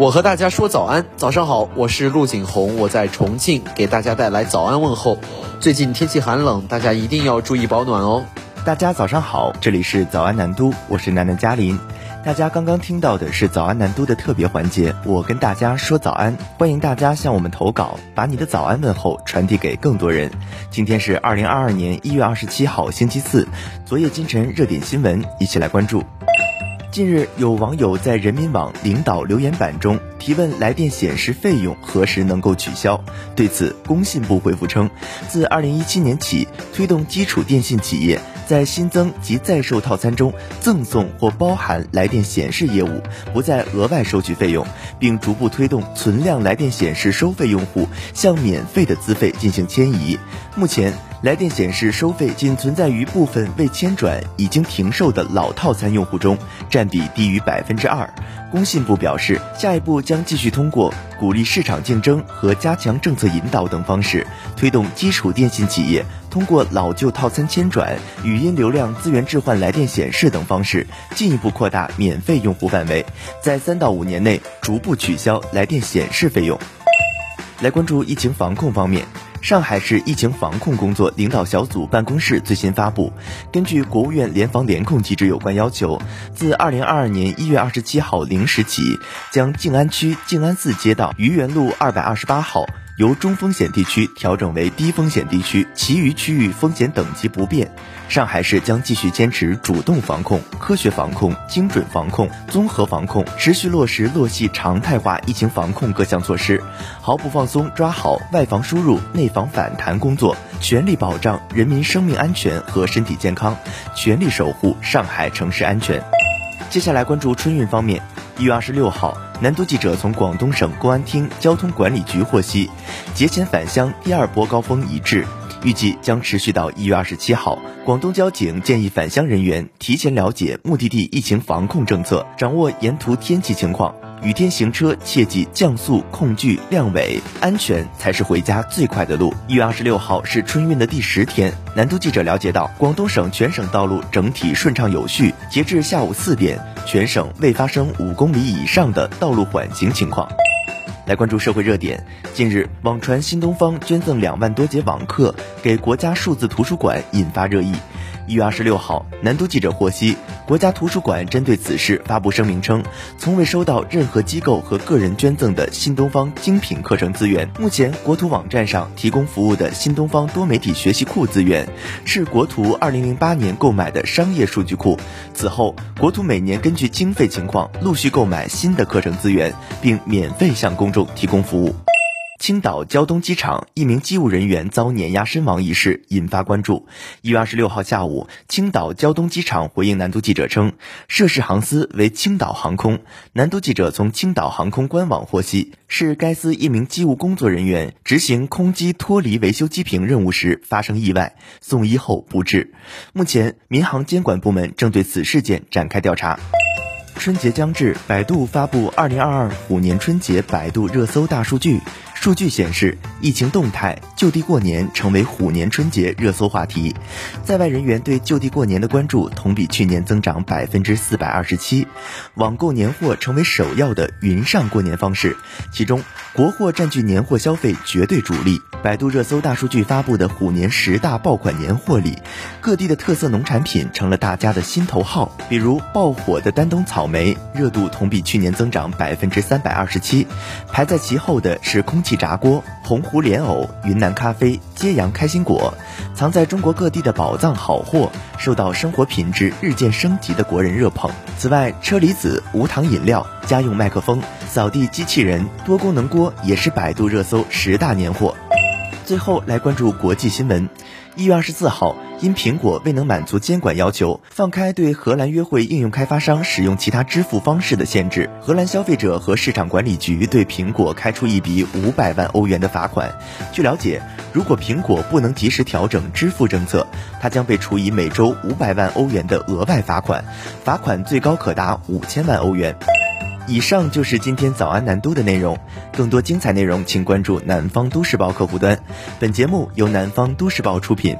我和大家说早安，早上好，我是陆景红，我在重庆给大家带来早安问候。最近天气寒冷，大家一定要注意保暖哦。大家早上好，这里是早安南都，我是楠楠嘉林。大家刚刚听到的是早安南都的特别环节，我跟大家说早安，欢迎大家向我们投稿，把你的早安问候传递给更多人。今天是二零二二年一月二十七号星期四，昨夜今晨热点新闻，一起来关注。近日，有网友在人民网领导留言板中提问来电显示费用何时能够取消。对此，工信部回复称，自二零一七年起，推动基础电信企业在新增及在售套餐中赠送或包含来电显示业务，不再额外收取费用，并逐步推动存量来电显示收费用户向免费的资费进行迁移。目前，来电显示收费仅存在于部分未迁转、已经停售的老套餐用户中，占比低于百分之二。工信部表示，下一步将继续通过鼓励市场竞争和加强政策引导等方式，推动基础电信企业通过老旧套餐迁转、语音流量资源置换来电显示等方式，进一步扩大免费用户范围，在三到五年内逐步取消来电显示费用。来关注疫情防控方面。上海市疫情防控工作领导小组办公室最新发布，根据国务院联防联控机制有关要求，自二零二二年一月二十七号零时起，将静安区静安寺街道愚园路二百二十八号。由中风险地区调整为低风险地区，其余区域风险等级不变。上海市将继续坚持主动防控、科学防控、精准防控、综合防控，持续落实落细常态化疫情防控各项措施，毫不放松抓好外防输入、内防反弹工作，全力保障人民生命安全和身体健康，全力守护上海城市安全。接下来关注春运方面。一月二十六号，南都记者从广东省公安厅交通管理局获悉，节前返乡第二波高峰已至，预计将持续到一月二十七号。广东交警建议返乡人员提前了解目的地疫情防控政策，掌握沿途天气情况。雨天行车切记降速、控距、亮尾，安全才是回家最快的路。一月二十六号是春运的第十天，南都记者了解到，广东省全省道路整体顺畅有序，截至下午四点，全省未发生五公里以上的道路缓行情况。来关注社会热点，近日网传新东方捐赠两万多节网课给国家数字图书馆，引发热议。一月二十六号，南都记者获悉，国家图书馆针对此事发布声明称，从未收到任何机构和个人捐赠的新东方精品课程资源。目前，国图网站上提供服务的新东方多媒体学习库资源，是国图二零零八年购买的商业数据库。此后，国图每年根据经费情况陆续购买新的课程资源，并免费向公众提供服务。青岛胶东机场一名机务人员遭碾压身亡一事引发关注。一月二十六号下午，青岛胶东机场回应南都记者称，涉事航司为青岛航空。南都记者从青岛航空官网获悉，是该司一名机务工作人员执行空机脱离维修机坪任务时发生意外，送医后不治。目前，民航监管部门正对此事件展开调查。春节将至，百度发布二零二二虎年春节百度热搜大数据。数据显示，疫情动态，就地过年成为虎年春节热搜话题。在外人员对就地过年的关注同比去年增长百分之四百二十七。网购年货成为首要的云上过年方式，其中国货占据年货消费绝对主力。百度热搜大数据发布的虎年十大爆款年货里，各地的特色农产品成了大家的心头号。比如爆火的丹东草莓，热度同比去年增长百分之三百二十七。排在其后的是空气。气炸锅、洪湖莲藕、云南咖啡、揭阳开心果，藏在中国各地的宝藏好货，受到生活品质日渐升级的国人热捧。此外，车厘子、无糖饮料、家用麦克风、扫地机器人、多功能锅也是百度热搜十大年货。最后来关注国际新闻。一月二十四号，因苹果未能满足监管要求，放开对荷兰约会应用开发商使用其他支付方式的限制，荷兰消费者和市场管理局对苹果开出一笔五百万欧元的罚款。据了解，如果苹果不能及时调整支付政策，它将被处以每周五百万欧元的额外罚款，罚款最高可达五千万欧元。以上就是今天早安南都的内容，更多精彩内容请关注南方都市报客户端。本节目由南方都市报出品。